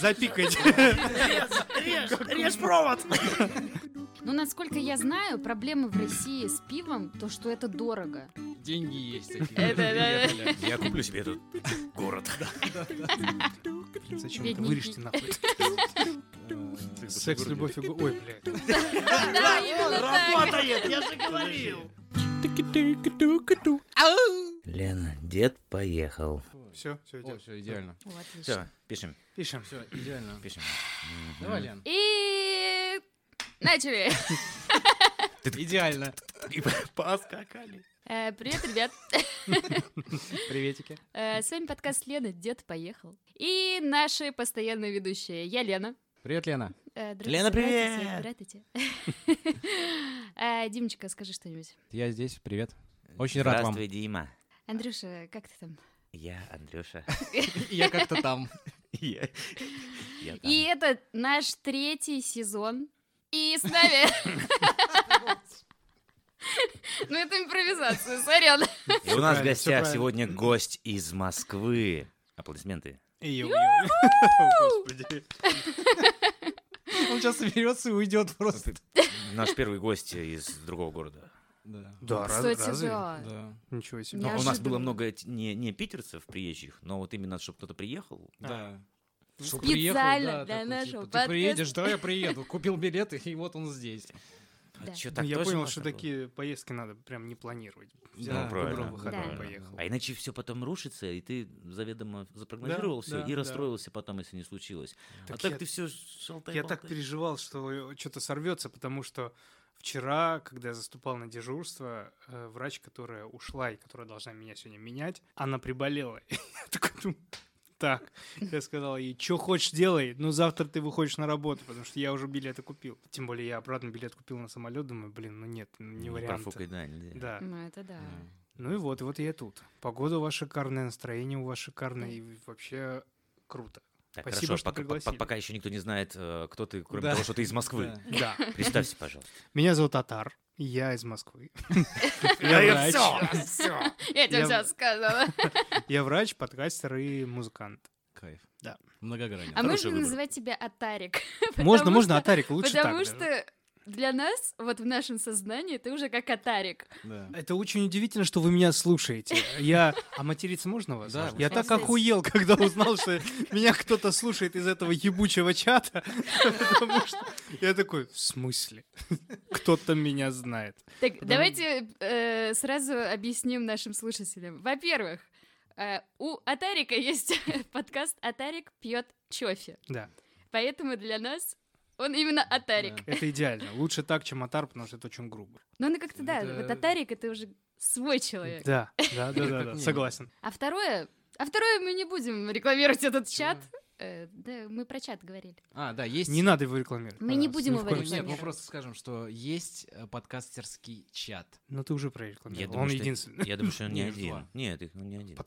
Запикайте. Режь, режь провод! Ну, насколько я знаю, проблемы в России с пивом, то, что это дорого. Деньги есть такие. Приехали. Я куплю себе этот город. Зачем это? Вырежьте нахуй. Э, Секс, любовь и... Ой, блядь. Работает, я же говорил. Лена, дед поехал. Все, все, О, идет. все, идеально. О, отлично. Все, пишем, Пишем. Все, идеально. пишем. Давай, Лен. И начали. Идеально. И поскакали. Э, Привет, ребят. Приветики. Э, С вами подкаст Лена «Дед поехал». И наши постоянные ведущие. Я Лена. Привет, Лена. Э, Лена, здравствуйте, здравствуйте. Димочка, скажи что-нибудь. Я здесь, привет. Очень рад вам. Здравствуй, Дима. Андрюша, как ты там? Я Андрюша. Я как-то там. И это наш третий сезон. И с нами... Ну, это импровизация, сорян. И у нас в гостях сегодня гость из Москвы. Аплодисменты. Господи. Он сейчас соберется и уйдет просто. Наш первый гость из другого города. Да. Да, раз- Кстати, разве? да. Да. Ничего себе. Ну, у нас было много не, не питерцев приезжих, но вот именно, чтобы кто-то приехал. Да. Чтоб Специально приехал, да, для такой, нашего типа. Ты приедешь, да, я приеду. Купил билеты, и вот он здесь. Да. А Ну, так я тоже понял, что было? такие поездки надо прям не планировать. Взял, Да, выбрал правильно, выходной, Да. поехал. А иначе все потом рушится, и ты заведомо запрогнозировал Да, все да, и да. расстроился потом, если не случилось. Так а так я- ты все шалтай Я так переживал, что что-то сорвется, потому что вчера, когда я заступал на дежурство, э, врач, которая ушла и которая должна меня сегодня менять, она приболела. Я такой думаю, так, я сказал ей, что хочешь делай, но завтра ты выходишь на работу, потому что я уже билеты купил. Тем более я обратно билет купил на самолет, думаю, блин, ну нет, ну не вариант. Профукай, да, нельзя. Да. Ну, это да. Ну и вот, и вот я тут. Погода у вас шикарная, настроение у вас шикарное, и вообще круто. Так, Спасибо, хорошо, что пока, пригласили. по- пока еще никто не знает, э, кто ты, кроме Да. того, что ты из Москвы. Да. Да. Представься, пожалуйста. Меня зовут Атар, я из Москвы. Я врач. Я тебе все сказала. Я врач, подкастер и музыкант. Кайф. Да. Многогранен. А можно называть тебя Атарик? Можно, можно, Атарик, лучше так. Потому что для нас, вот в нашем сознании, ты уже как Атарик. Да. Это очень удивительно, что вы меня слушаете. Я... А материться можно вас? Да, Я так охуел, когда узнал, что меня кто-то слушает из этого ебучего чата. Потому что я такой, в смысле? Кто-то меня знает. Так, давайте э, сразу объясним нашим слушателям. Во-первых, э, у Атарика есть подкаст «Атарик пьет чофе». Да, Поэтому для нас он именно Атарик. Да. это идеально. Лучше так, чем Атар, потому что это очень грубо. Но он как-то, да, Это- вот Атарик — это уже свой человек. Да, да, да, да, согласен. А второе... А второе, мы не будем рекламировать этот чат. Э, да, мы про чат говорили. А, да, есть... Не надо его рекламировать. Мы не будем его Ну, случае. Нет, мы рекламировать. просто скажем, что есть э, подкастерский чат. Ну ты уже прорекламировал. Он единственный. Я думаю, что он не один. Нет, он не один.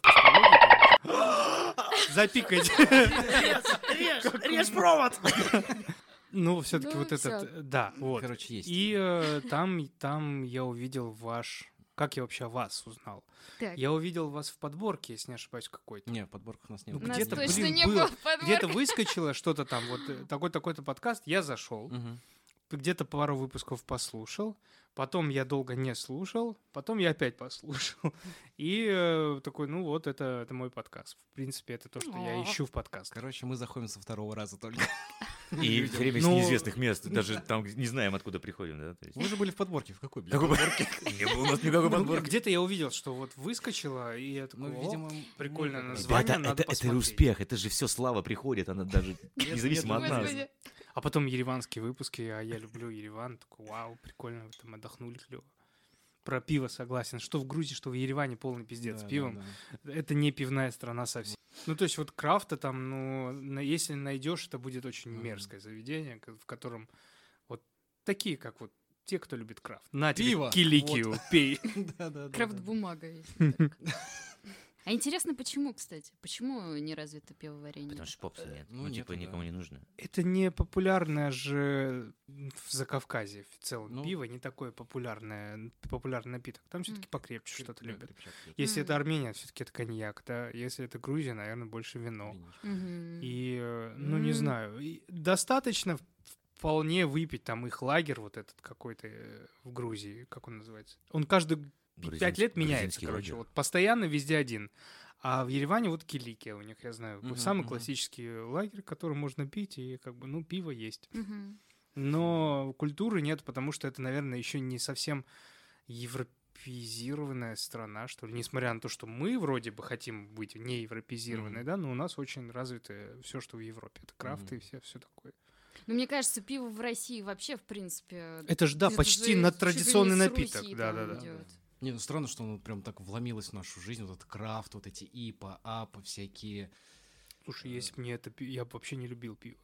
Запикайте. Режь, режь провод! Ну, все-таки Ну, вот всё. этот, э, да, вот. Короче, есть. И э, там, там я увидел ваш... Как я вообще о вас узнал? Так, Я увидел вас в подборке, если не ошибаюсь, какой-то. Не, в подборках у нас не Ну, у было. нас где-то, точно блин, не было. Где-то выскочило что-то там, вот э, такой-такой-то подкаст, я зашел, Мгм. где-то пару выпусков послушал, потом я долго не слушал, потом я опять послушал. И э, такой, ну вот, это, это мой подкаст. В принципе, это то, что я О. ищу в подкастах. Короче, мы заходим со второго раза только. И все время с Ну, неизвестных мест. Даже там не знаем, откуда приходим, да? Вы же были в подборке. В какой, блин? Какой подборки? Не было у нас никакой Ну, подборки. Где-то я увидел, что вот выскочило, и я такой, Ну, «О, видимо... прикольное мы- название. Это, это успех, это же все слава приходит, она даже независимо от нас. А потом ереванские выпуски, а я люблю Ереван. Такой, вау, прикольно, вы там отдохнули клево. Про пиво согласен. Что в Грузии, что в Ереване полный пиздец Да, пивом. да, да. Это не пивная страна совсем. Ну, то есть вот крафта там, ну, если найдешь, это будет очень мерзкое заведение, в котором вот такие, как вот те, кто любит крафт. На тебе Пиво. киликию, пей. Да, да, да, Крафт да. бумага есть. А интересно, почему, кстати? Почему не развито пивоварение? Потому что попса нет. Ну, Ну, нет, типа, да. никому не нужно. Это не популярное же в Закавказье в целом. Ну. Пиво не такое популярное, популярный напиток. Там все-таки покрепче что-то любят. Если это Армения, все-таки это коньяк, да. Если это Грузия, наверное, больше вино. И, э, ну, не знаю, и достаточно вполне выпить там их лагерь вот этот какой-то э, в Грузии, как он называется. Он каждый пять лет меняется, короче. лагерь. Вот постоянно везде один. А в Ереване вот Киликия у них, я знаю, Мгм, самый мгм. классический лагерь, который можно пить, и как бы, ну, пиво есть. Мгм. Но культуры нет, потому что это, наверное, еще не совсем европеизированная страна, что ли. Несмотря на то, что мы вроде бы хотим быть не европеизированной, Мгм. да, но у нас очень развито все, что в Европе. Это крафты и Мгм. все, все такое. Ну, мне кажется, пиво в России вообще, в принципе... Это же, да, это почти же на традиционный напиток. Руси Да, да, да. идёт. Не, ну странно, что оно прям так вломилось в нашу жизнь, вот этот крафт, вот эти ипа, апа всякие. Слушай, если бы мне это я бы вообще не любил пиво.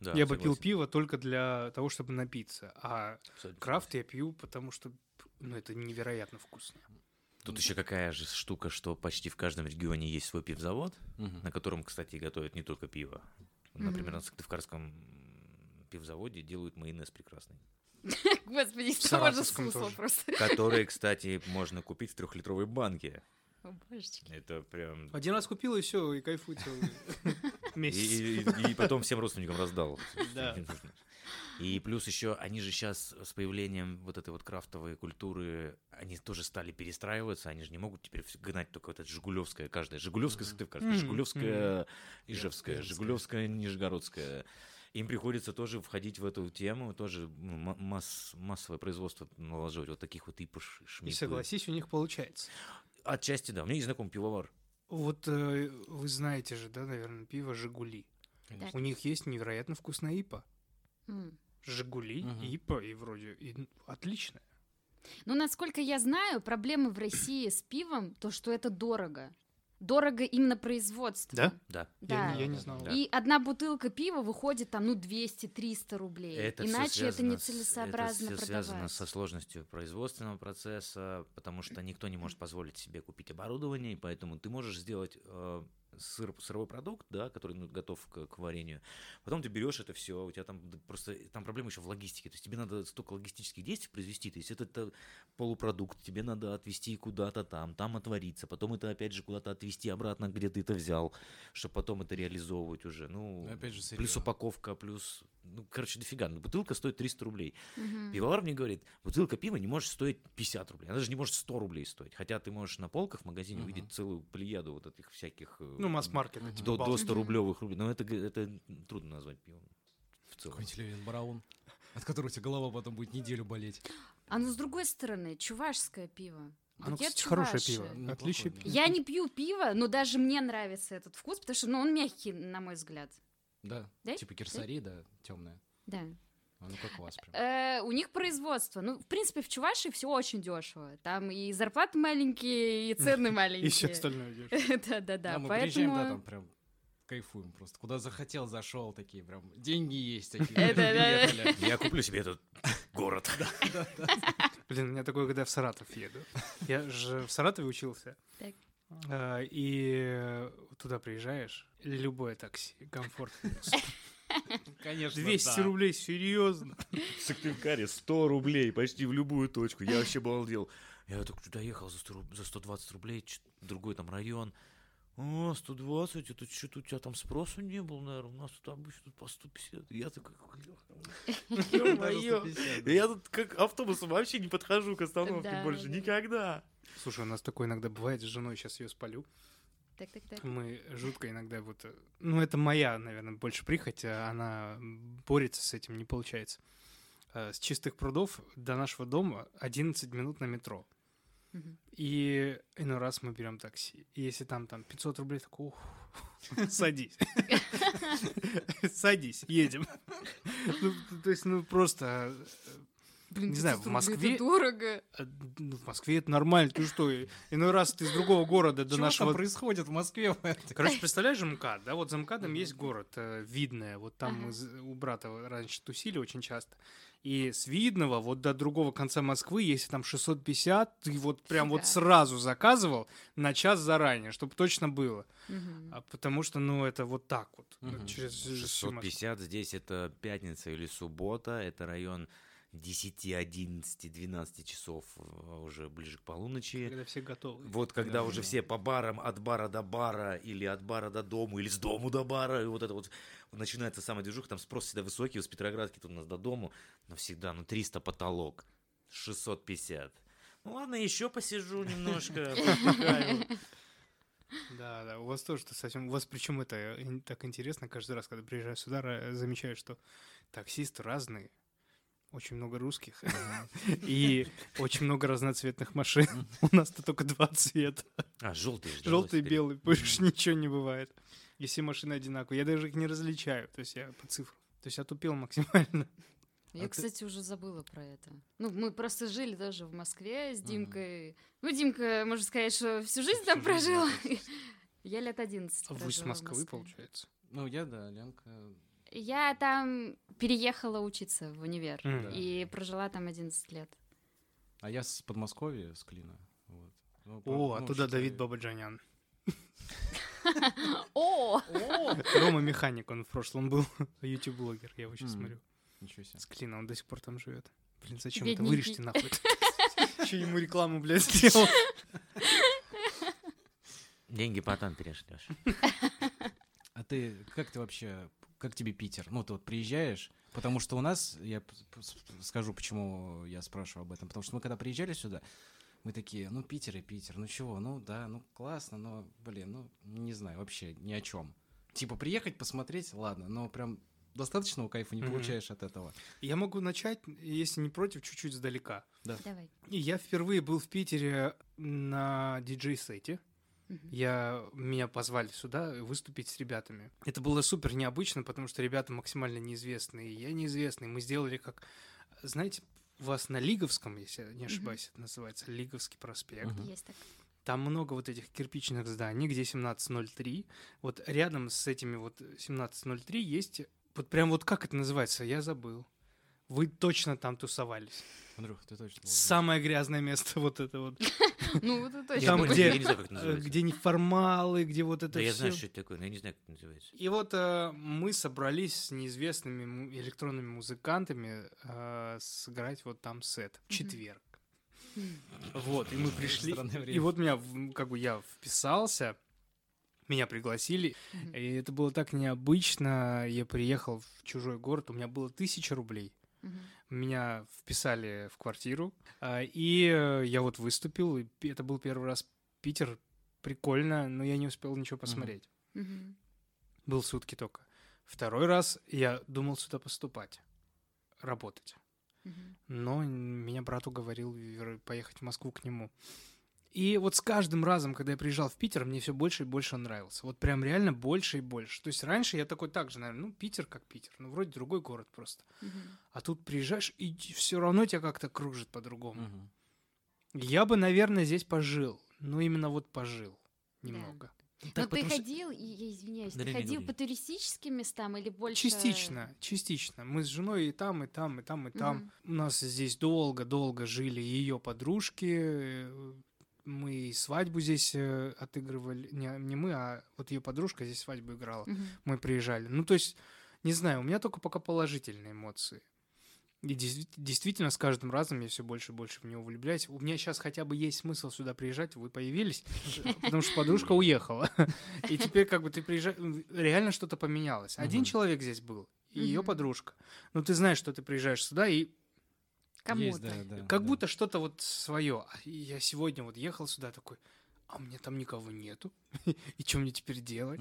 Да, я бы пил согласен. пиво только для того, чтобы напиться. А Абсолютно крафт я пью, потому что ну, это невероятно вкусно. Тут еще какая же штука, что почти в каждом регионе есть свой пивзавод, Мгм. на котором, кстати, готовят не только пиво. Например, Мгм. на Сыктывкарском пивзаводе делают майонез прекрасный. Господи, В что можно Саратовском смысл тоже. просто? Который, кстати, можно купить в трехлитровой банке. О, божечки. Это прям... Один раз купил и все, и кайфуй целый месяц. и- и- и потом всем родственникам раздал. Да. Не нужно. И плюс еще, они же сейчас с появлением вот этой вот крафтовой культуры, они тоже стали перестраиваться, они же не могут теперь гнать только вот это Жигулевское каждое. Жигулевское. Сыктывкарское. Жигулевское, Ижевское. Жигулевское, Нижегородское. Им приходится тоже входить в эту тему, тоже ну, ма- масс- массовое производство налаживать вот таких вот ипыш, И шмипы. согласись, у них получается. Отчасти, да. У меня есть знакомый пивовар. Вот э, вы знаете же, да, наверное, пиво «Жигули». Конечно. У них есть невероятно вкусная ипа. М. «Жигули», Мгм. ипа, и вроде и, ну, отлично. Ну, насколько я знаю, проблемы в России с пивом, то, что это дорого. Дорого именно производство. Да? Да. Да. Я, не- я не знал. да. И одна бутылка пива выходит там, ну, 200-300 рублей. Это Иначе это нецелесообразно это всё связано со сложностью производственного процесса, потому что никто не может позволить себе купить оборудование, и поэтому ты можешь сделать э, сыр, сырой продукт, да, который ну, готов к, к варенью. Потом ты берешь это все, у тебя там просто там проблема еще в логистике, то есть тебе надо столько логистических действий произвести, то есть это, это полупродукт, тебе надо отвезти куда-то там, там отвариться, потом это опять же куда-то отвезти обратно, где ты это взял, чтобы потом это реализовывать уже. Ну, Ну, опять же, плюс упаковка, плюс, ну, короче, дофига. Ну, бутылка стоит 300 рублей. Мгм. Пивовар мне говорит, бутылка пива не может стоить 50 рублей. Она даже не может 100 рублей стоить. Хотя ты можешь на полках в магазине Мгм. увидеть целую плеяду вот этих всяких... э, Ну, масс-маркет. Типа до, до Балтики. 100 рублевых рублей. Но это, это трудно назвать пивом. В целом. Какой-нибудь Левин Браун, от которого у тебя голова потом будет неделю болеть. А ну, с другой стороны, чувашское пиво. Оно, Букет кстати, хорошее пиво. Неплохое, да. пива. Я не пью пиво, но даже мне нравится этот вкус, потому что ну, он мягкий, на мой взгляд. Да, Да? типа кирсари, да, темная. Да. А ну как у вас прям. Э, у них производство. Ну, в принципе, в Чувашии все очень дешево. Там и зарплаты маленькие, и цены маленькие. И все остальное идёшь. Да-да-да. Да, мы приезжаем, да, там прям кайфуем просто. Куда захотел, зашел, такие прям деньги есть. Такие, да. Я куплю себе этот город. Блин, у меня такое, когда я в Саратов еду. Я же в Саратове учился. А, И туда приезжаешь, любое такси, комфортно. Конечно, 200 да. рублей, серьезно. В Сыктывкаре 100 рублей почти в любую точку. Я вообще балдел. Я так туда ехал за, 100 руб- за 120 рублей, другой там район. О, 120, это что-то у тебя там спросу не было, наверное. У нас тут обычно тут по 150. Я такой, Даже ё-моё. 150, да. Я тут как автобусом вообще не подхожу к остановке больше да. никогда. Слушай, у нас такое иногда бывает с женой, сейчас ее спалю. Так-так-так. Мы жутко иногда вот... э, Ну, это моя, наверное, больше прихоть, а она борется с этим, не получается. Э, С чистых прудов до нашего дома 11 минут на метро. И иной раз мы берем такси. И если там, там 500 рублей, такой, ух, садись. Садись, едем. Ну, То есть, ну, просто... Блин, Не знаю, 500 в Москве- это дорого. э, ну, В Москве это нормально. Ты что, иной раз ты из другого города до Чего нашего там происходит в Москве? Короче, представляешь, МКАД, да, вот за МКАДом есть город, э, Видное, вот там у брата раньше тусили очень часто, И с Видного вот до другого конца Москвы, если там 650, ты вот прям вот сразу заказывал на час заранее, чтобы точно было. А потому что, ну, это вот так вот. Мгм. Через всю Москву. 650 здесь это пятница или суббота, это район 10, 11, 12 часов э, уже ближе к полуночи. Когда все готовы. Вот когда Да, уже да. все по барам, от бара до бара, или от бара до дому, или с дому до бара, и вот это вот начинается самая движуха, там спрос всегда высокий, с Петроградки тут у нас до дому, но всегда, ну, 300 потолок, 650. Ну ладно, еще посижу немножко. Да, да, у вас тоже -то совсем... У вас причем это так интересно, каждый раз, когда приезжаю сюда, замечаю, что таксисты разные, очень много русских и очень много разноцветных машин. У нас-то только два цвета. А, желтый. Желтый и белый, больше ничего не бывает. И все машины одинаковые. Я даже их не различаю, то есть я по цифрам. То есть я тупил максимально. Я, А ты- кстати, уже забыла про это. Ну, мы просто жили тоже в Москве с. Димкой. Ну, Димка, можно сказать, что всю жизнь там Всю жизнь, прожил. да, Я лет 11 А Вы с прожила в Москвы, получается? Ну, я, да, Ленка. Я там переехала учиться в универ. М. И прожила там 11 лет. А я с Подмосковья, с Клина. Вот. Ну, О, ну, оттуда Давид Бабаджанян. О! Рома Механик, он в прошлом был YouTube-блогер, я его сейчас смотрю. Ничего себе. С Клина, он до сих пор там живет. Блин, зачем это? Вырежьте нахуй. Че ему рекламу, блядь, сделал? Деньги потом перешлешь. А ты, как ты вообще, как тебе Питер? Ну, ты вот приезжаешь, потому что у нас, я скажу, почему я спрашиваю об этом, потому что мы когда приезжали сюда, мы такие, ну, Питер и Питер, ну чего, ну да, ну классно, но, блин, ну, не знаю, вообще ни о чем. Типа приехать, посмотреть, ладно, но прям достаточного кайфа не Мгм. получаешь от этого. Я могу начать, если не против, чуть-чуть сдалека. Давай. И я впервые был в Питере на диджей-сете. Я, меня позвали сюда выступить с ребятами. Это было супер необычно, потому что ребята максимально неизвестные, и я неизвестный. Мы сделали как... Знаете, у вас на Лиговском, если я не ошибаюсь, это называется Лиговский проспект. Мгм. Есть так. Там много вот этих кирпичных зданий, где 1703. Вот рядом с этими вот 1703 есть... Вот прям вот как это называется, я забыл. Вы точно там тусовались. Андрюх, ты точно. Самое грязное место вот это вот. Ну, вот это Я точно. там, где- я не знаю, как это называется. Где неформалы, где вот это Да я знаю, что это такое, но я не знаю, как это называется. И вот э, мы собрались с неизвестными электронными музыкантами э, сыграть вот там сет в четверг. М. Вот, и мы пришли. Странное И вот меня, как бы я вписался, меня пригласили, и это было так необычно. Я приехал в чужой город, у меня было тысяча рублей. Мгм. Меня вписали в квартиру, а, и э, я вот выступил, и это был первый раз Питер, прикольно, но я не успел ничего посмотреть. Мгм. Был сутки только. Второй раз я думал сюда поступать, работать. Но меня брат уговорил поехать в Москву к нему. И вот с каждым разом, когда я приезжал в Питер, мне все больше и больше он нравился. Вот прям реально больше и больше. То есть раньше я такой так же, наверное, ну, Питер как Питер. Ну, вроде другой город просто. Мгм. А тут приезжаешь, и все равно тебя как-то кружит по-другому. Мгм. Я бы, наверное, здесь пожил. Ну, именно вот пожил Да. немного. Но Так, ты потому что- ходил, и- я извиняюсь, Да ты ходил говори. по туристическим местам или больше... Частично, частично. Мы с женой и там, и там, и там, и там. Мгм. У нас здесь долго-долго жили ее подружки. Мы и свадьбу здесь э, отыгрывали. Не, не мы, а вот ее подружка здесь свадьбу играла. Мгм. Мы приезжали. Ну, то есть, не знаю, у меня только пока положительные эмоции. И действи- действительно, с каждым разом я все больше и больше в него влюбляюсь. У меня сейчас хотя бы есть смысл сюда приезжать, вы появились, потому что подружка уехала. И теперь как бы ты приезжаешь, реально что-то поменялось. Один человек здесь был, и ее подружка. Ну, ты знаешь, что ты приезжаешь сюда, и Есть, Кому-то. да, да, как да. будто что-то вот свое. Я сегодня вот ехал сюда такой, а мне там никого нету. И что мне теперь делать?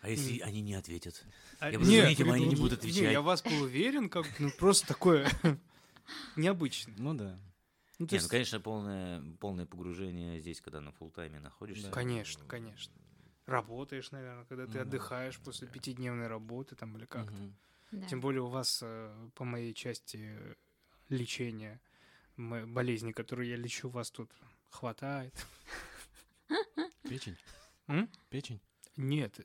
А если они не ответят? А, Я буду звонить им, а они не будут отвечать. я вас был уверен, как ну просто такое необычно. Ну да. Ну, ну, есть, конечно, полное, полное погружение здесь, когда на фултайме находишься. Да. конечно, конечно. Работаешь, наверное, когда ты Ну да. отдыхаешь после Да. пятидневной работы там или как. Мгм. Да. Тем более у вас э, по моей части лечения м- болезни, которые я лечу, у вас тут хватает. Печень? М? Печень? Нет,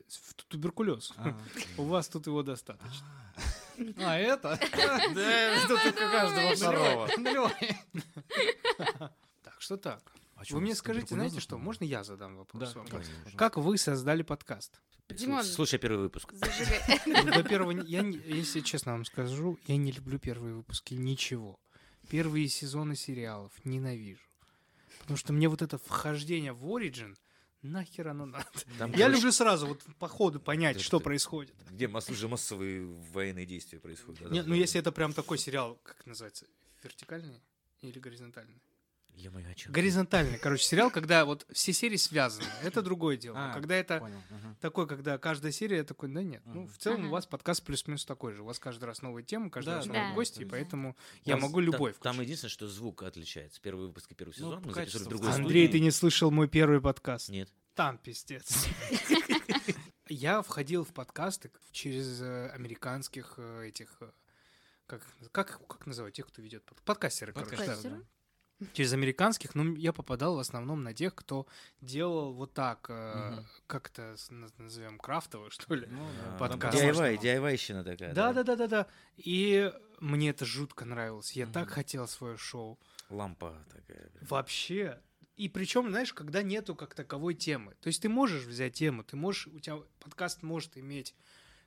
туберкулез. А, У вас тут его достаточно. а. А, это? Да, это только каждого второго. Так, что так? А Вы мне скажите, знаете что, можно я задам вопрос Да, вам? конечно, Как- вы создали подкаст? Димон. Слушай первый выпуск. Ну, До первого, я, если честно вам скажу, я не люблю первые выпуски ничего. Первые сезоны сериалов ненавижу. Потому что мне вот это вхождение в Origin, нахер оно надо. Там, Я короче, люблю сразу вот по ходу понять, Это что ты- происходит. Где масс- уже массовые военные действия происходят. да, Не, да, ну да. если это прям такой сериал, как называется, вертикальный или горизонтальный? Ё-моё, о? Горизонтальный, короче, сериал, когда вот все серии связаны, это другое дело. А, когда это Понял. ага. такой, когда каждая серия такой, да нет. Ну, Мгм. в целом Ага. у вас подкаст плюс-минус такой же. У вас каждый раз новые темы, каждый Да, раз да. новые Да. гости, и поэтому я могу любой Там, там включить. единственное, что звук отличается. Первый выпуск и первый Ну, сезон мы записывали в в другой. Андрей, студии. ты не слышал мой первый подкаст? Нет. Там пиздец. Я входил в подкасты через э, американских э, этих... э, Как, как, как называют тех, кто ведет? под- Подкастеры, короче. да, Подкастеры? да. Через американских, но я попадал в основном на тех, кто делал вот так, э, Мгм. как это назовем, крафтово, что ли. Ну, да. Подкаст. DIY, DIY-щина такая. Да, да, да, да, да. И мне это жутко нравилось. Я так Мгм. хотел свое шоу. Лампа такая. прям. Вообще. И причем, знаешь, когда нету как таковой темы. То есть ты можешь взять тему, ты можешь, у тебя подкаст может иметь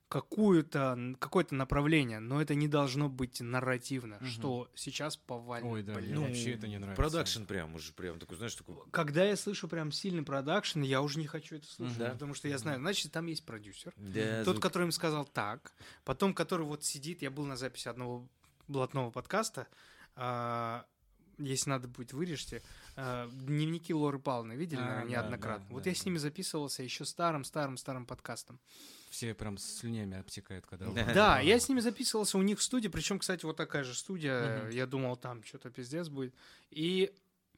какую-то, какое-то направление, но это не должно быть нарративно, Мгм. что сейчас повально. Ой, да, блин. вообще это не нравится. Продакшн прям уже прям такой, знаешь, такой... Когда я слышу прям сильный продакшн, я уже не хочу это слушать, Мгм. потому что я знаю, значит, там есть продюсер. Да, Тот, звук- который им сказал так, потом, который вот сидит, я был на записи одного блатного подкаста, а, если надо будет, вырежьте, а, дневники Лоры Павловны, видели, А, наверное, неоднократно. да, вот да, я с да. ними записывался еще старым-старым-старым подкастом. Все прям слюнями обтекают, когда... Да. Да, я с ними записывался у них в студии, причем, кстати, вот такая же студия, я думал, там что-то пиздец будет. И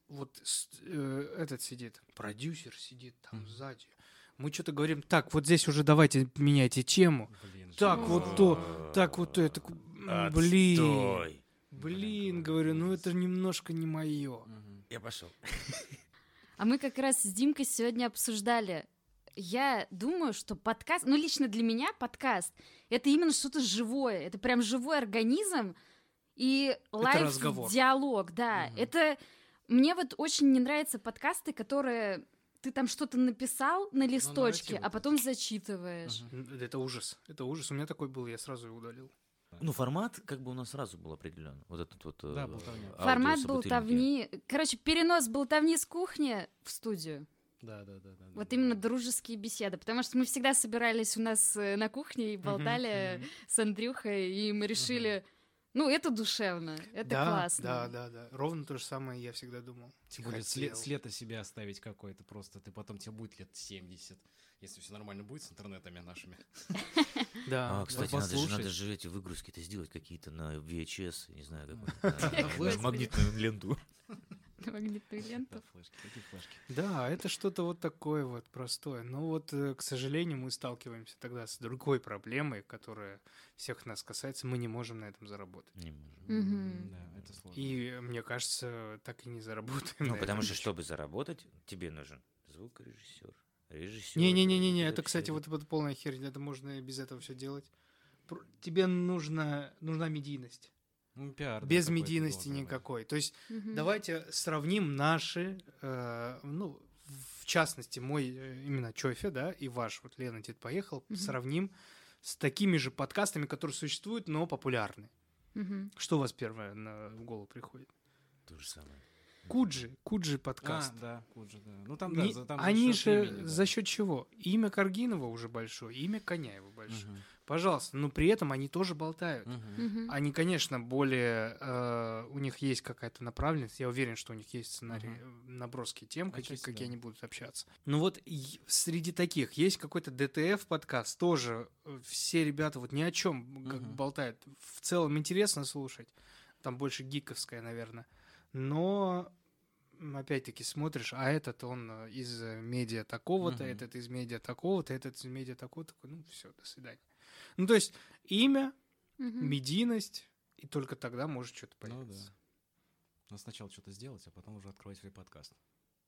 вот с- э, этот сидит, продюсер сидит там сзади. Мы что-то говорим, так, вот здесь уже давайте меняйте тему. Блин, Так, вот то, так вот то, я такой, «М, блин, Отстой. Блин, говорю, ну это немножко не мое. Я пошел. А мы как раз с Димкой сегодня обсуждали. Я думаю, что подкаст, ну лично для меня подкаст, это именно что-то живое, это прям живой организм и live диалог, да. Мгм. Это мне вот очень не нравятся подкасты, которые ты там что-то написал на листочке, нарративы а потом зачитываешь. Мгм. Это ужас, это ужас. У меня такой был, я сразу его удалил. Ну, формат как бы у нас сразу был определен. Вот этот вот... Да, э, болтовня. Формат аудиособутыльники. болтовни, короче, перенос болтовни с кухни в студию. Да, да, да, да. Вот да, именно да. дружеские беседы, потому что мы всегда собирались у нас э, на кухне и болтали с Андрюхой, и мы решили, ну, это душевно, это да, классно. Да, да, да. Ровно то же самое я всегда думал. Тем более след, след о себе оставить какой-то просто. Ты потом тебе будет лет 70. Если все нормально будет с интернетами нашими. Да. А, кстати, надо же, надо же эти выгрузки-то сделать какие-то на VHS, не знаю, На как флешку. магнитную ленту. Магнитную ленту. Да, флешки, какие флешки. Да, это что-то вот такое вот простое. Но вот, э, к сожалению, мы сталкиваемся тогда с другой проблемой, которая всех нас касается. Мы не можем на этом заработать. Не можем. Да, это сложно. И мне кажется, так и не заработаем. Ну, потому что, чтобы заработать, тебе нужен звукорежиссер, режиссер. Не-не-не-не, и это, кстати, вот, вот полная херня. Это можно и без этого все делать. Тебе нужно, нужна медийность. Ну, пиар, да, без какой-то медийности должен быть. никакой. То есть Мгм. давайте сравним наши, э, ну, в частности, мой э, именно Чофе, да, и ваш, вот Лена Дед поехал, Мгм. сравним с такими же подкастами, которые существуют, но популярны. Мгм. Что у вас первое на, в голову приходит? То же самое. Куджи, Куджи А, подкаст. да, Куджи, да. Ну, там, Не- да, за- там они счет же имени, да. за счет чего? Имя Каргинова уже большое, имя Коняева большое. Мгм. Пожалуйста, но при этом они тоже болтают. Мгм. Они, конечно, более... э, у них есть какая-то направленность. Я уверен, что у них есть сценарий, э, наброски тем, какие, какие да. они будут общаться. Ну вот среди таких есть какой-то ДТФ-подкаст. Тоже э, все ребята вот ни о чем как Мгм. болтают. В целом интересно слушать. Там больше гиковская, наверное. Но опять-таки смотришь, а этот он э, из медиа такого-то, Мгм. этот из медиа такого-то, этот из медиа такого-то. Такой, ну все, до свидания. Ну то есть имя, Мгм. медийность, и только тогда может что-то Ну да. появиться. Надо сначала что-то сделать, а потом уже открывать свой подкаст.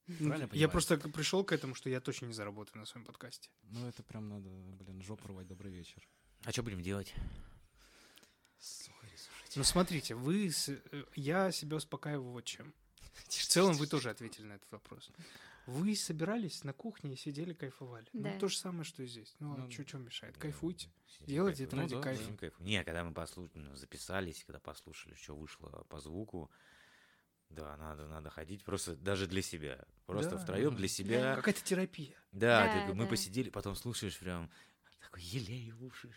Ну, Правильно я просто пришел к этому, что я точно не заработаю на своем подкасте. Ну, это прям надо, блин, жопу рвать, добрый вечер. А что будем делать? есть. Ну, смотрите, вы... с- э, Я себя успокаиваю вот чем. В целом вы тоже ответили на этот вопрос. Вы собирались на кухне и сидели, кайфовали. Да. Ну, то же самое, что и здесь. Ну, Ну, а да. что, мешает? Да. Кайфуйте. Сидим, Делайте это кайфуем. ради да, кайфа. Не, когда мы послушали, ну, записались, когда послушали, что вышло по звуку, да, надо, надо ходить просто даже для себя. Просто Да. втроем для себя. Какая-то терапия. Да, Да, ты- мы да. посидели, потом слушаешь прям такой елею в уши.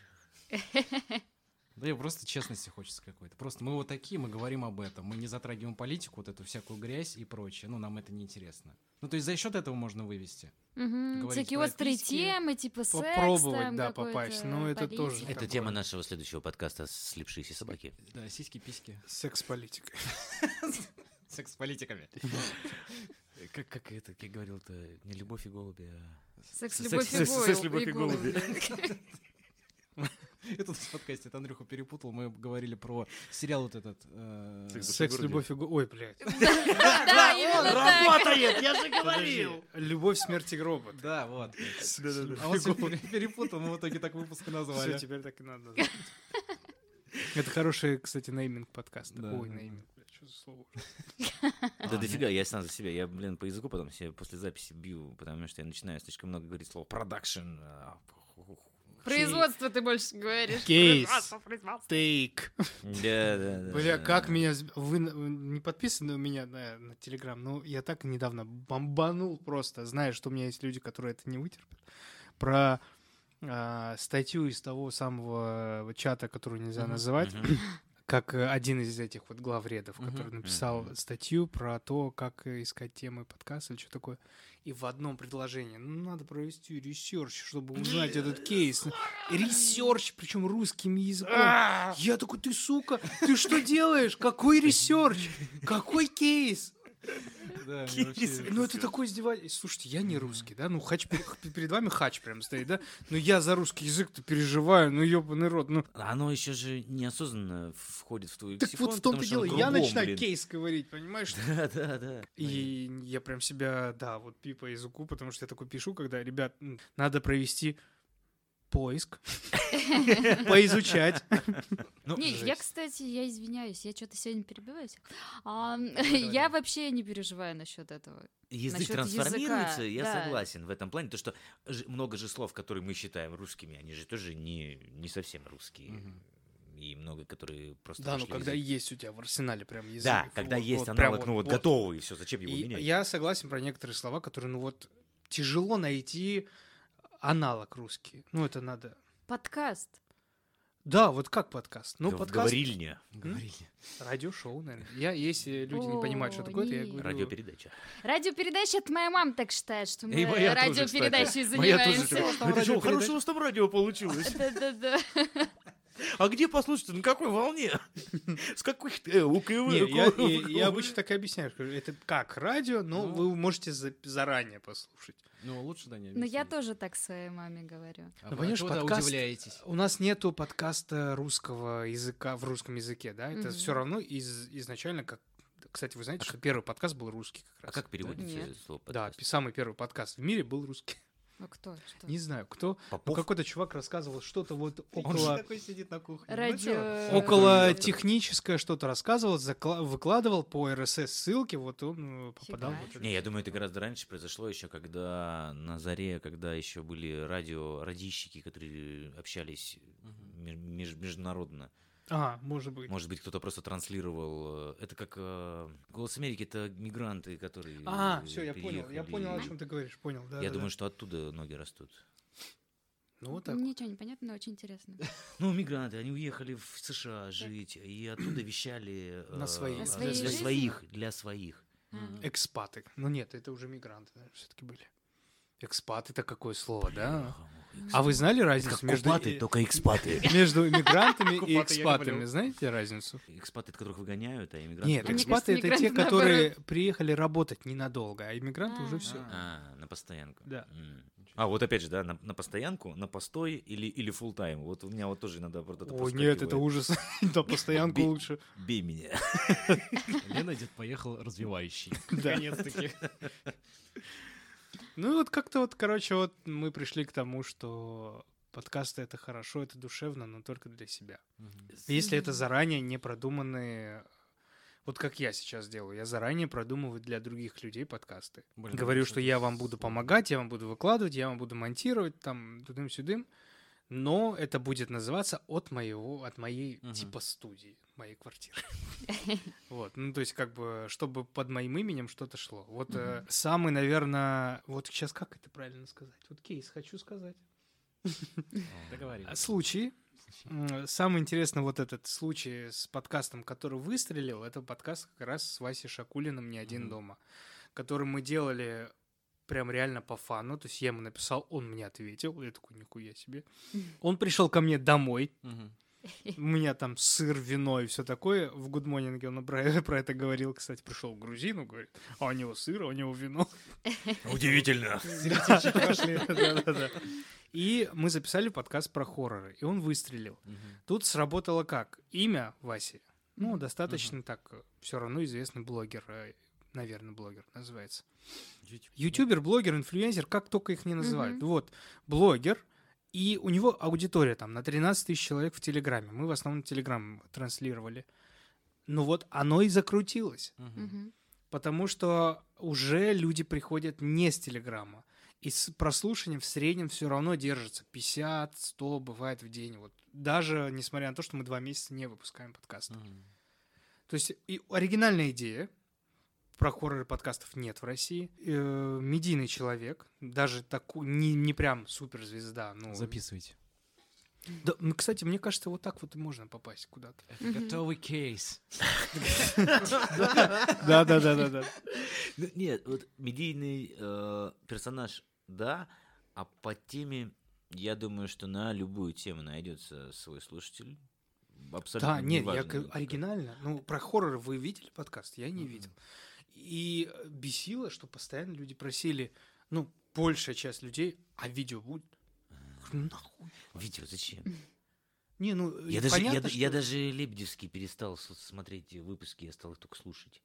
Да и просто честности хочется какой-то. Просто мы вот такие, мы говорим об этом. Мы не затрагиваем политику, вот эту всякую грязь и прочее. Ну, нам это не интересно. Ну, то есть за счет этого можно вывести. Говорить Всякие острые письки, темы, типа секс, попробовать, там да, попасть. Ну, это тоже политика. Это Такое. тема нашего следующего подкаста «Слипшиеся собаки». Да, сиськи, письки. Секс-политика. Секс с политиками. Как, как это, как говорил-то, не любовь и голуби, а... Секс, Секс- любовь секс- секс, и голуби. голуби. Это у нас в подкасте, это Андрюха перепутал. Мы говорили про сериал вот этот. э, Секс- любовь и... го- Ой, блядь. Да, именно так. я же Подожди. Любовь, смерть и гробот. Да, вот. А он перепутал, мы в итоге так выпуск и Все, назвали. теперь так и надо назвать. Это хороший, кстати, нейминг подкаста. Да. Ой, нейминг. блядь, Что за слово? Да дофига, я сам за себя. Я, блин, по языку потом себе после записи бью, потому что я начинаю слишком много говорить слово продакшн. Производство ты больше говоришь. Кейс. Производство, производство. Тейк. Да, да, да. Бля, как меня... Вы не подписаны у меня на, на Телеграм, но я так недавно бомбанул просто, зная, что у меня есть люди, которые это не вытерпят, про а, статью из того самого чата, которую нельзя называть. Как э, один из этих вот главредов, который написал статью про то, как э, искать темы подкаста или что такое. И в одном предложении, ну, надо провести research, чтобы узнать этот кейс. Research, причем русским языком. Я такой, ты сука, ты что делаешь? Какой research? Какой кейс? Да, Ну это такой издевательство. Слушайте, я не русский, да? Ну хач перед, вами хач прям стоит, да? Ну я за русский язык-то переживаю, ну ебаный рот. Ну Оно еще же неосознанно входит в твой так вот в том-то дело. Я начинаю кейс говорить, понимаешь? Да, да, да. И я прям себя, да, вот пи по языку, потому что я такой пишу, когда, ребят, надо провести поиск, поизучать. Ну, Не, я, кстати, я извиняюсь, я что-то сегодня перебиваю всех. А, давай. Я вообще не переживаю насчет этого. Язык Насчет трансформируется, языка, я да. согласен в этом плане. То, что много же слов, которые мы считаем русскими, они же тоже не, не совсем русские. И много, которые просто Да, ну когда язык. есть у тебя в арсенале прям язык. Да, когда вот- есть вот аналог, ну вот готовый, все, зачем его И менять? я согласен про некоторые слова, которые, ну вот, тяжело найти аналог русский. Ну, это надо... Подкаст. Да, вот как подкаст? Ну, Г- подкаст... Говорильня, Говорили. Радиошоу, наверное. Я, если люди не понимают, что такое, то я нет. говорю... радиопередача. Радиопередача, это моя мама так считает, что мы И моя тоже, радиопередачей. Моя тоже занимаемся. «Это что, у вас там радио получилось. Да-да-да. А где послушать? На какой волне? С какой э, УКВ? Не, я, я- я обычно так и объясняю. Это как радио, но Ну. вы можете за- заранее послушать. Ну, лучше, да, не Но я объяснить. тоже так своей маме говорю. А Ну, вы понимаешь, да подкаст- удивляетесь? У нас нету подкаста русского языка в русском языке, да? Это все равно из, изначально как... Кстати, вы знаете, что первый подкаст был русский как А раз. как переводится Нет. слово Да, подкаст? самый первый подкаст в мире был русский. Ну кто? Что? Не знаю, кто. Ну, Попов? какой-то чувак рассказывал что-то вот Он около... такой сидит на кухне. Ну Радио... Около техническое что-то рассказывал, закла- выкладывал по RSS ссылке, вот он э, попадал. Фига. Не, я думаю, это гораздо раньше произошло еще, когда на заре, когда еще были радио, радищики, которые общались Мгм. меж- меж- международно. А, может быть. Может быть, кто-то просто транслировал. э, Это как э, «Голос Америки» — это мигранты, которые А, все, я понял. Я понял, о чем ты говоришь. Понял, да. Я да, думаю, да. что оттуда ноги растут. Ну, вот так. Ничего не понятно, но очень интересно. Ну, мигранты, они уехали в США жить, и оттуда вещали... На э, свои- На для своей Для своих, для своих. Экспаты. Ну нет, это уже мигранты, все-таки были. Экспаты это какое слово, да? А вы знали разницу между, и- только экспаты. между мигрантами и экспатами? Знаете разницу? Экспаты, которых выгоняют, а иммигранты... Нет, А экспаты это те, которые приехали работать ненадолго, а иммигранты уже А. все. А, на постоянку. Да. А, вот опять же, да, на, на постоянку, на постой или, или full тайм. Вот у меня вот тоже иногда вот это Ой, нет, это ужас. На постоянку лучше. Бей меня. Лена дед поехал развивающий. Да. Наконец-таки. Ну и вот как-то вот, короче, вот мы пришли к тому, что подкасты это хорошо, это душевно, но только для себя. Мгм. Если это заранее не продуманные... Вот как я сейчас делаю. Я заранее продумываю для других людей подкасты. Блин, Говорю, что я вам буду помогать, я вам буду выкладывать, я вам буду монтировать, там, тудым-сюдым. Но это будет называться от моего, от моей Мгм. типа студии, моей квартиры. Вот, ну то есть как бы, чтобы под моим именем что-то шло. Вот э, самый, наверное, вот сейчас как это правильно сказать? Вот кейс хочу сказать. Договорились. А Случай. Самый интересный вот этот случай с подкастом, который выстрелил, это подкаст как раз с Васей Шакулиным «Не один дома», который мы делали прям реально по фану. То есть я ему написал, он мне ответил. Я такой, нихуя себе. Он пришел ко мне домой. Мгм. У меня там сыр, вино и все такое. В Good Morning он про, про это говорил. Кстати, пришел к грузину, говорит, а у него сыр, а у него вино. Удивительно. И мы записали подкаст про хорроры, и он выстрелил. Тут сработало как? Имя Васи. Ну, достаточно так, все равно известный блогер, наверное, блогер называется. Ютубер, блогер, инфлюенсер, как только их не называют. Вот, блогер, и у него аудитория там на 13 тысяч человек в Телеграме. Мы в основном Телеграм транслировали. Ну вот, оно и закрутилось. Мгм. Потому что уже люди приходят не с Телеграма. И с прослушиванием в среднем все равно держится 50, 100 бывает в день. Вот. Даже несмотря на то, что мы два месяца не выпускаем подкаст. Мгм. То есть и оригинальная идея. Про хорроры подкастов нет в России. Э, медийный человек, даже такой, не, не прям суперзвезда. Ну, Записывайте. да, ну, кстати, мне кажется, вот так вот и можно попасть куда-то. Это готовый кейс. Да, да, да, да, да. Ну, Нет, вот медийный э, персонаж, да, а по теме, я думаю, что на любую тему найдется свой слушатель. Абсолютно Да, нет, я как. оригинально. Ну, про хорроры вы видели подкаст? Я не видел. И бесило, что постоянно люди просили, ну, большая часть людей, а видео будет? Говорю, Нахуй. Видео зачем? Не, ну, Я даже, я, понятно, да- я что- даже Лебедевский перестал смотреть выпуски, я стал их только слушать.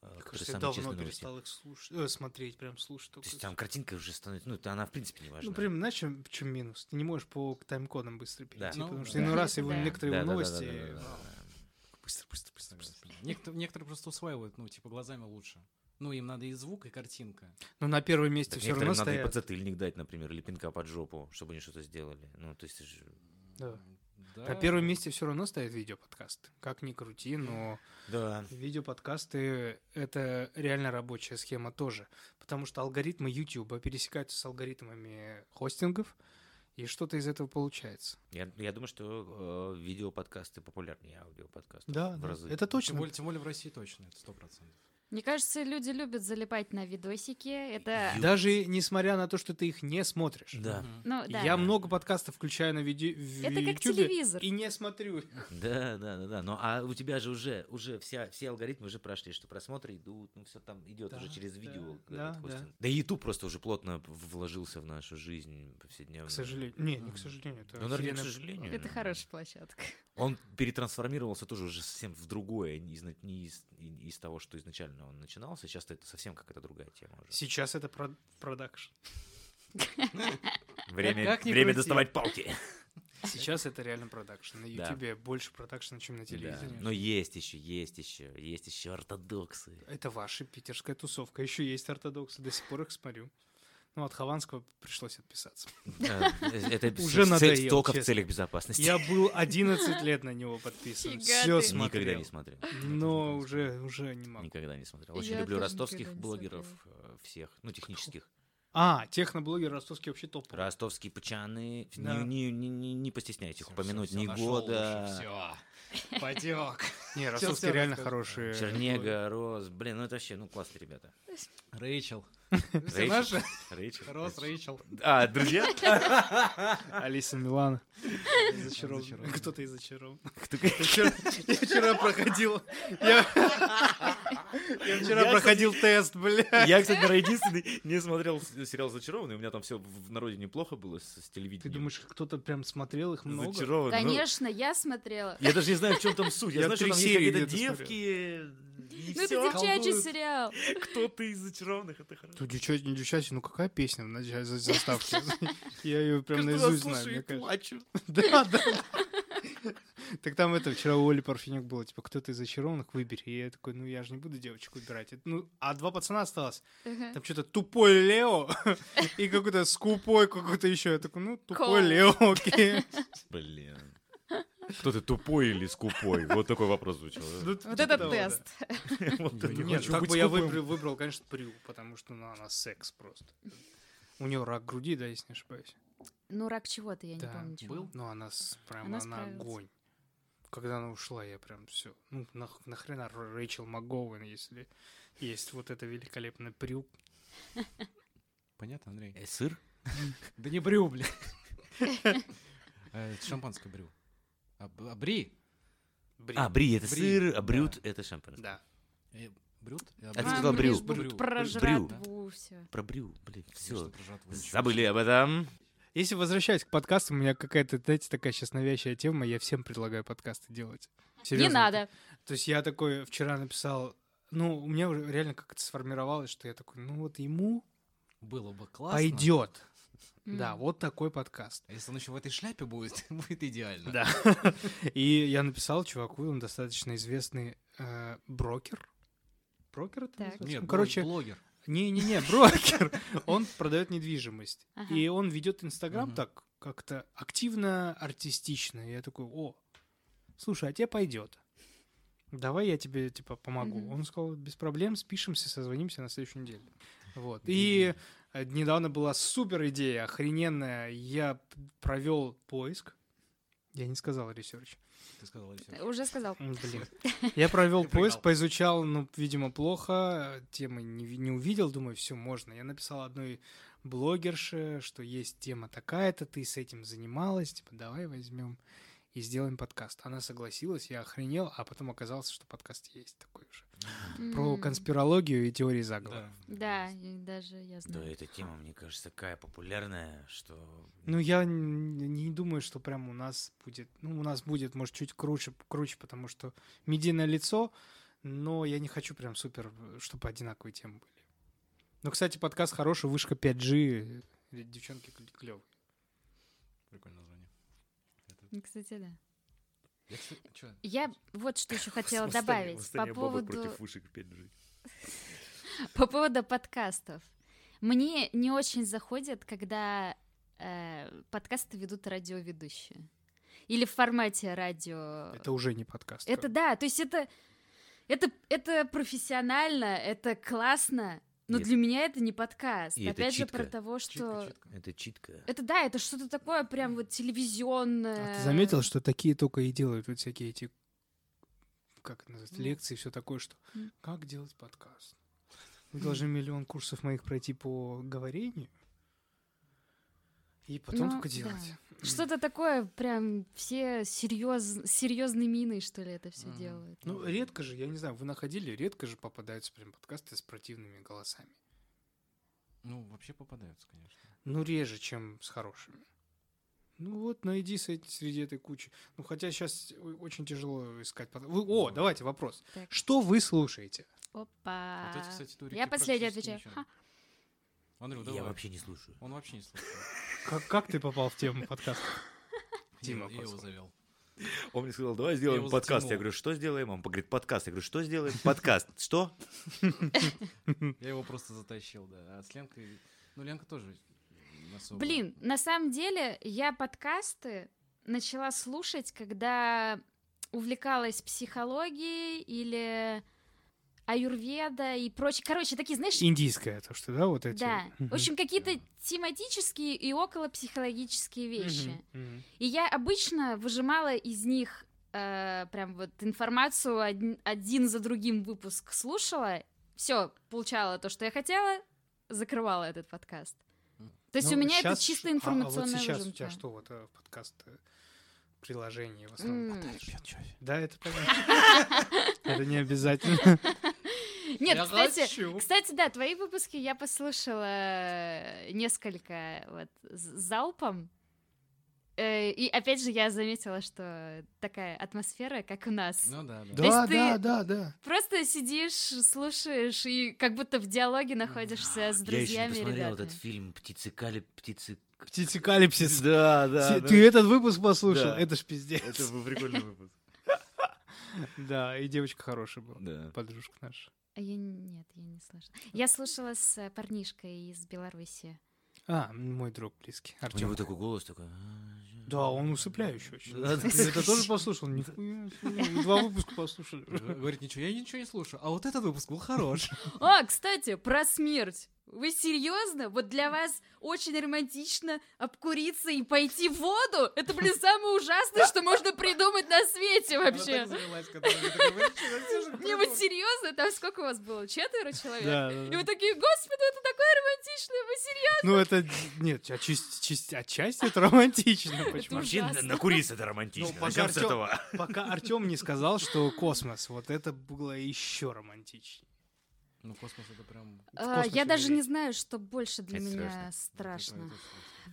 Мне которые кажется, я давно новости. перестал их слушать, э, смотреть, прям слушать. То только есть там картинка уже становится, ну, она в принципе не важна. Ну, прям, знаешь, в чем минус? Ты не можешь по тайм-кодам быстро перейти, Ну, потому что да. иной раз его да. некоторые его новости... Да-да-да-да-да-да. Быстро, быстро, быстро, быстро. Некоторые, некоторые просто усваивают, ну, типа, глазами лучше. Ну, им надо и звук, и картинка. Но на первом месте Так все равно надо и стоят. подзатыльник дать, например, или пинка под жопу, чтобы они что-то сделали. Ну, то есть же- Да. Да. На первом месте все равно стоят видеоподкасты. Как ни крути, но Да. видеоподкасты — это реально рабочая схема тоже. Потому что алгоритмы YouTube пересекаются с алгоритмами хостингов, и что-то из этого получается. Я, я думаю, что э, видеоподкасты популярнее аудиоподкастов. Да, в да, разы. это Тем точно. более, тем более в России точно, это сто процентов. Мне кажется, люди любят залипать на видосики. Это, Даже несмотря на то, что ты их не смотришь. Да. ну, да. Я много подкастов включаю на видео в Это как Ютубе телевизор. и не смотрю. их. Да, да, да, да. Ну, а у тебя же уже, уже вся, все алгоритмы уже прошли, что просмотры идут, ну, все там идет Да, уже через да, видео. да, да. Да и YouTube просто уже плотно вложился в нашу жизнь повседневную. К сожалению. Не, не к сожалению. Это Ну, наверное, к сожалению. Это хорошая площадка. Он перетрансформировался тоже уже совсем в другое, не из, не из, из того, что изначально он начинался. Сейчас это совсем какая-то другая тема уже. Сейчас это про- продакшн. Время, время доставать палки. Сейчас это реально продакшн. На Да. Ютубе больше продакшна, чем на Да. телевидении. Но есть еще, есть еще, есть еще ортодоксы. Это ваша питерская тусовка. Еще есть ортодоксы, до сих пор их смотрю. Ну, от Хованского пришлось отписаться. Э, Это Уже надоело, только в целях безопасности. Я был 11 лет на него подписан. Все ты. Никогда смотрел. не смотрел. Но уже, уже не могу. Никогда не смотрел. Очень люблю ростовских блогеров э, всех, ну, технических. А, техноблогер ростовский вообще топ. Ростовские пачаны. Да. Не, не, не, не постесняйтесь их упомянуть всё, ни нашёл года. всё. Потек. Не, ростовские реально хорошие. Чернега, Рос. Блин, ну это вообще, ну, классные ребята. Рэйчел. Все Рэйчел. наши? Рейчел. Рос, Рэйчел. А, друзья? Алиса. Зачарован. Зачарован. Кто-то из зачарован. Я вчера- я вчера проходил... Я я вчера проходил тест, бля. Я, кстати, наверное, единственный не смотрел сериал «Зачарованный». У меня там все в народе неплохо было с, телевидением. Ты думаешь, кто-то прям смотрел их много? «Зачарованный». ну, Конечно, я смотрела. Я даже не знаю, в чем там суть. Я, знаю, что там есть серии какие-то девки, Ну, это девчачий сериал. Кто-то из зачарованных, это хорошо. Ну, девчачий, не девчачий, ну какая песня в начале за- заставки? Я ее прям Каждый раз наизусть знаю, слушаю мне и кажется. плачу. Да, да. Так там это, вчера у Оли Парфенюк было, типа, кто-то из зачарованных выбери. И я такой, ну я же не буду девочек выбирать. Ну, а два пацана осталось. Там что-то тупой Лео и какой-то скупой какой-то еще. Я такой, ну, тупой. Лео, окей. Блин. Кто ты тупой или скупой? Вот такой вопрос звучал. да? Ну, Вот типа это того, тест. Нет, так быть бы я выбрал, выбрал, конечно, Прю, потому что, ну, она секс просто. У нее рак груди, да, если не ошибаюсь. Ну, рак чего-то, я не помню был? Ну, она с- прям, Она огонь. Когда она ушла, я прям все. Ну, нах- нахрена Рэйчел МакГоуэн, если есть вот это великолепный Прю. Понятно, Андрей? Э, Сыр? Да не брю, блин. Э, это Шампанское брю. А б- а бри? А, это сыр, а брют это шампанское. Да. Э, Брют? А ты сказал брю. Про Брю. жратву, все. Про брю, блин, все. Забыли об этом. Если возвращаясь к подкастам, у меня какая-то, знаете, такая сейчас навязчивая тема, я всем предлагаю подкасты делать. Не Серьезно. надо. То есть я такой вчера написал, ну, у меня уже реально как-то сформировалось, что я такой, ну вот ему Было бы классно. пойдет. М. Да, вот такой подкаст. А если он еще в этой шляпе будет, будет идеально. Да. И я написал чуваку, он достаточно известный э, брокер. Брокер это? Нет, короче, блогер. Не-не-не, брокер. Он продает недвижимость. Ага. И он ведет Инстаграм Мгм. так как-то активно, артистично. И я такой, о, слушай, а тебе пойдет. Давай я тебе, типа, помогу. Мгм. Он сказал, без проблем, спишемся, созвонимся на следующей неделе. Вот. И недавно была супер идея, охрененная. Я провел поиск. Я не сказал research. Ты сказал, Алексей. Уже сказал. Блин. Я провел поиск, поизучал, ну, видимо, плохо, темы не, не увидел, думаю, все, можно. Я написал одной блогерше, что есть тема такая-то, ты с этим занималась, типа, давай возьмем и сделаем подкаст. Она согласилась, я охренел, а потом оказалось, что подкаст есть такой уже. Про М. конспирологию и теории заговора. Да. Да, даже я Да, знаю. эта тема, мне кажется, такая популярная, что... Ну, я не думаю, что прям у нас будет... Ну, у нас будет, может, чуть круче, круче, потому что медийное лицо, но я не хочу прям супер, чтобы одинаковые темы были. Ну, кстати, подкаст хороший, вышка 5G, э, девчонки клевые. Прикольное название. Это- Ну, Кстати, да. Я, кстати, чё? Я вот что еще хотела добавить по восстание поводу, против вышек 5G. по поводу подкастов. Мне не очень заходит, когда э, подкасты ведут радиоведущие. Или в формате радио. Это уже не подкаст. Это да, то есть это, это, это профессионально, это классно, но И для меня это не подкаст. и это Опять же, читка. про того, что... Читка, читка. Это читка. Это да, это что-то такое прям вот телевизионное. А ты заметил, что такие только и делают вот всякие эти, как это называется, Ну. лекции, все такое, что М. как делать подкаст? Вы должны миллион курсов моих пройти по говорению, и потом Ну, только да. делать. Что-то такое, прям все серьез, серьезной миной, что ли, это все Мгм. делают. Ну, редко же, я не знаю, вы находили, редко же попадаются прям подкасты с противными голосами. Ну, вообще попадаются, конечно. Ну, реже, чем с хорошими. Ну вот, найди среди этой кучи. Ну, хотя сейчас очень тяжело искать. Вы- О, Вот. давайте вопрос. Так. Что вы слушаете? Опа. Вот эти, кстати, Я последняя практически отвечаю. Андрю, Я давай. вообще не слушаю. Он вообще не слушает. Как, как ты попал в тему подкаста? Дима, я его завел. Он мне сказал, давай Я сделаем его подкаст. затянул. Я говорю, что сделаем? Он говорит, подкаст. Я говорю, что сделаем? Подкаст. Что? Я его просто затащил, да. А с Ленкой... Ну, Ленка тоже особо. Блин, на самом деле я подкасты начала слушать, когда увлекалась психологией или аюрведа и прочее. Короче, такие, знаешь, Индийское, то, что, да, вот эти? да. В общем, какие-то тематические и околопсихологические вещи. И я обычно выжимала из них э, прям вот информацию один, один за другим выпуск слушала, все, получала то, что я хотела, закрывала этот подкаст. То есть Ну, у меня щас- это чисто а- информационная А, вот сейчас у выжимка. тебя что, вот э, подкаст приложение в основном? М. Да, это понятно. Это не обязательно. Нет, Я кстати, хочу. кстати, да, твои выпуски я послушала э, несколько вот з- залпом. Э, И опять же я заметила, что такая атмосфера, как у нас. Ну да, да. Да, да, да, да. Просто сидишь, слушаешь и как будто в диалоге находишься с Я еще друзьями посмотрел ребятами. этот фильм «Птицы Кали...» «Птицы...» Птицекалипсис. Да, Ты- Ты этот выпуск послушал? Да. Это ж пиздец. Это был прикольный выпуск. Да, и девочка хорошая была. Да. Подружка наша. А я нет, я не слышала. Я слушала с э, парнишкой из Беларуси. А, мой друг близкий, У Артем. него такой голос такой... Да, он усыпляющий очень. Это тоже послушал? Два выпуска послушали. Говорит, ничего, я ничего не слушаю. А вот этот выпуск был хорош. А, кстати, про смерть. Вы серьезно? Вот для вас очень романтично обкуриться и пойти в воду? Это, блин, самое ужасное, что можно придумать на свете вообще. Не, вот серьезно? Там сколько у вас было? Четверо человек? Да, да, И вы такие, господи, это такое романтичное, вы серьезно? Ну, это... Нет, отчасти, это романтично. Почему? Вообще, накуриться это романтично. Ну, пока Начнем с Артём- этого. Пока Артем не сказал, что космос, вот это было еще романтичнее. Ну, космос это прям... А, Я даже не знаю, что больше для Это меня страшно. это-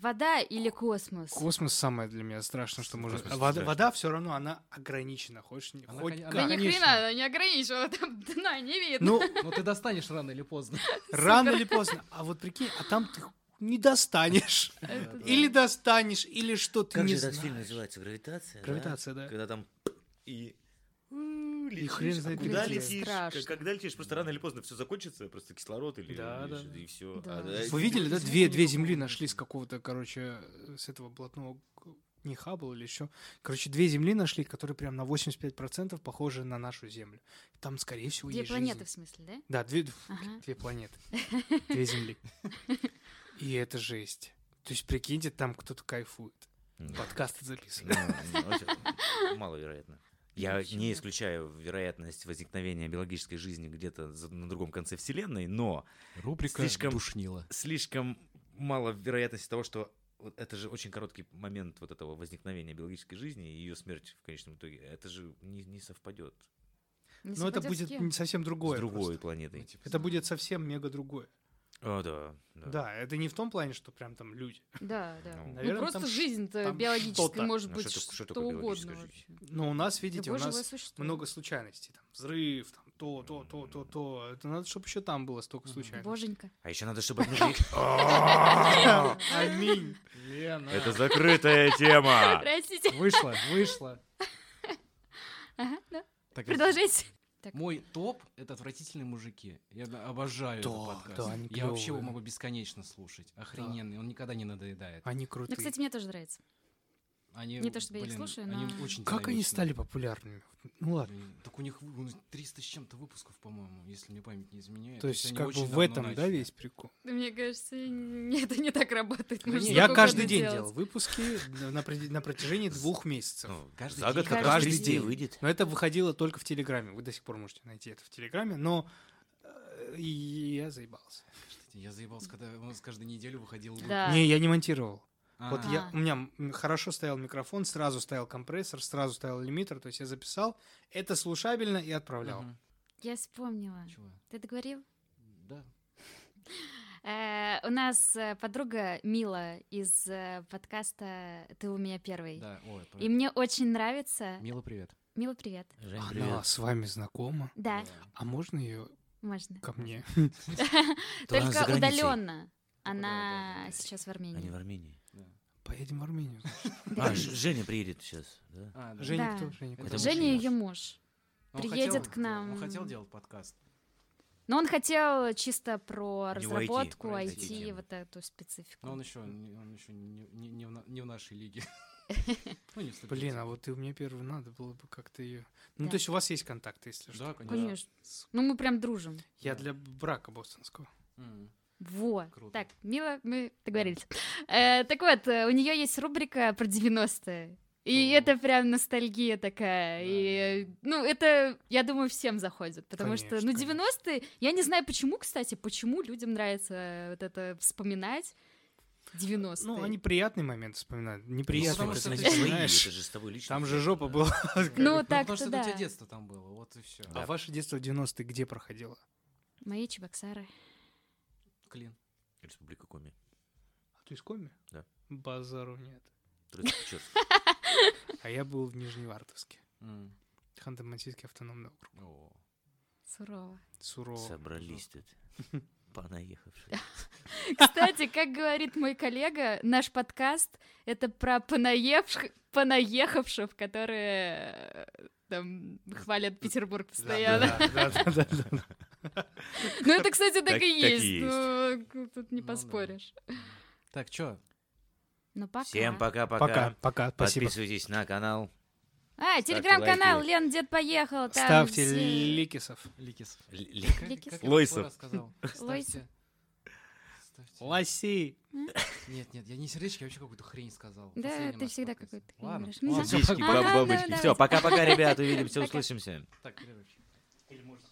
Вода или космос? Космос самое для меня страшное, что может... Космос Вода, страшно. вода все равно, она ограничена. Хочешь, не- Она, хоть как. Да ни хрена, она не ограничивала, там дна не видно. Ну, Ну, ты достанешь рано или поздно. рано или поздно. А вот прикинь, а там ты не достанешь. Или достанешь, или что ты Как не же этот фильм знаешь. называется? «Гравитация»? Гравитация, да. Когда там и... И хрен знает, куда где. летишь? Страшно. Когда летишь, просто рано или поздно все закончится, просто кислород или, Да, или да. и все. Да. Вы видели, да, две, две земли нашли с какого-то, короче, с этого блатного не Хаббл или еще. Короче, две земли нашли, которые прям на 85% похожи на нашу Землю. Там, скорее всего, Две есть планеты, жизнь. в смысле, да? Да, две, Ага. две планеты. Две земли. И это жесть. То есть, прикиньте, там кто-то кайфует. Подкасты записывает. Ну, ну, Маловероятно. Я не исключаю вероятность возникновения биологической жизни где-то на другом конце Вселенной, но Рубрика Слишком- «Душнила». слишком мало вероятности того, что это же очень короткий момент вот этого возникновения биологической жизни и ее смерть в конечном итоге. Это же не, не совпадет Не Но это будет совсем другое. с другой просто. планетой. Это будет совсем мега другое. О, да, да. Да, это не в том плане, что прям там люди. Да, да. Ну, Ну, Наверное, просто там ш- жизнь-то биологическая может Ну, быть что что, что угодно вообще. Но у нас, видите, у Любое живое нас существо. много случайностей. Там взрыв, там то, то, то, то, то. Это надо, чтобы еще там было столько случайностей. Боженька. А еще надо, чтобы одну Аминь. Это закрытая тема. Простите. Вышла, вышла. Да. Так. Мой топ — это отвратительные мужики. Я обожаю Да, этот подкаст. да, они Я вообще его могу бесконечно слушать. Охрененный, он никогда не надоедает. Они Ну, крутые. кстати, мне тоже нравится. Они, не то чтобы я их блин, слушаю, они но- очень как они стали популярными? Ну ладно. Блин, Так у них ну, 300 с чем-то выпусков, по-моему, если мне память не изменяет. То есть, они как бы в этом, да, начали. весь прикол. Мне кажется, это не так работает. Да Я каждый день делать. делал выпуски на, протяжении двух месяцев. Ну, Каждый За год день. как раз Каждый 200 день. выйдет. Но это выходило только в Телеграме. Вы до сих пор можете найти это в Телеграме, но э, я заебался. Я заебался, когда у нас каждую неделю выходил. Да. Не, я не монтировал. А, Вот я, у меня хорошо стоял микрофон, сразу стоял компрессор, сразу стоял лимитер, то есть я записал, это слушабельно и отправлял. мгм. Я вспомнила. Чего? Ты договорил? Да. Э, У нас э, подруга Мила из э, подкаста «Ты у меня первый». Да, ой, И мне очень нравится... Мила, привет. Мила, привет. Жень, Она привет. с вами знакома? Да, А можно ее можно. ко мне? Только удаленно. да, Она сейчас в Они Армении. в Армении. Поедем в Армению. А, Женя приедет сейчас, да? А, да. Женя кто? Женя ее муж. Он приедет к нам. Он хотел делать подкаст. Но он хотел чисто про IT, разработку, IT, IT-тему. вот эту специфику. Но он еще, не- он еще не, не- не в, на- не в нашей лиге. Ну. Блин, а вот ты меня первый, надо было бы как-то ее... Ну, то есть у вас есть контакты, если что. Да, конечно. Конечно. Ну, мы прям дружим. Я для брака бостонского. М. Во. Круто. Так, Мила, мы договорились. Э, так вот, э, у нее есть рубрика про 90-е. И О. это прям ностальгия такая. Да, и, да, ну, это, я думаю, всем заходит. Потому что, Конечно, ну, 90-е, я не знаю почему, кстати, почему людям нравится вот это вспоминать 90-е. Ну, они приятный момент вспоминают. Неприятный, потому когда что ты ты это же с тобой лично. Там же жопа да. была. Ну, Ну, так-то потому что да. у тебя детство там было, вот и все. А ваше детство в 90-е где проходило? Мои чебоксары. Клин. Республика Коми. А ты из Коми? Да. Базару нет. А я был в Нижневартовске. Ханты-Мансийский автономный округ. Сурово. Сурово. Собрались тут. Понаехавшие. Кстати, как говорит мой коллега, наш подкаст — это про понаевш- понаехавших, которые э, там хвалят Петербург постоянно. Да, да, да, да, да. Ну, это, кстати, так и есть. Ну, тут не Ну поспоришь. Так, чё? Ну, пока. Всем пока-пока. Пока, пока, спасибо. Подписывайтесь на канал. А, телеграм-канал. Лен Дед поехал. там Ставьте все- ликисов. Ликисов. Лойсов. Лойсов. Лоси. Нет, нет, я не сердечки, я вообще какую-то хрень сказал. Да, ты всегда какой-то хрень Ладно, говоришь. Ну, бабочки. Все, пока-пока, ребят. Увидимся, услышимся. Так, перерывчик. Или может